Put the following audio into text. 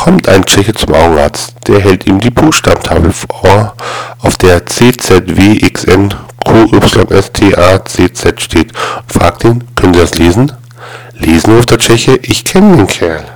Kommt ein Tscheche zum Augenarzt. Der hält ihm die Buchstabentafel vor, auf der CZWXN QYSTACZ steht und fragt ihn, können Sie das lesen? Lesen, ruft der Tscheche, ich kenne den Kerl.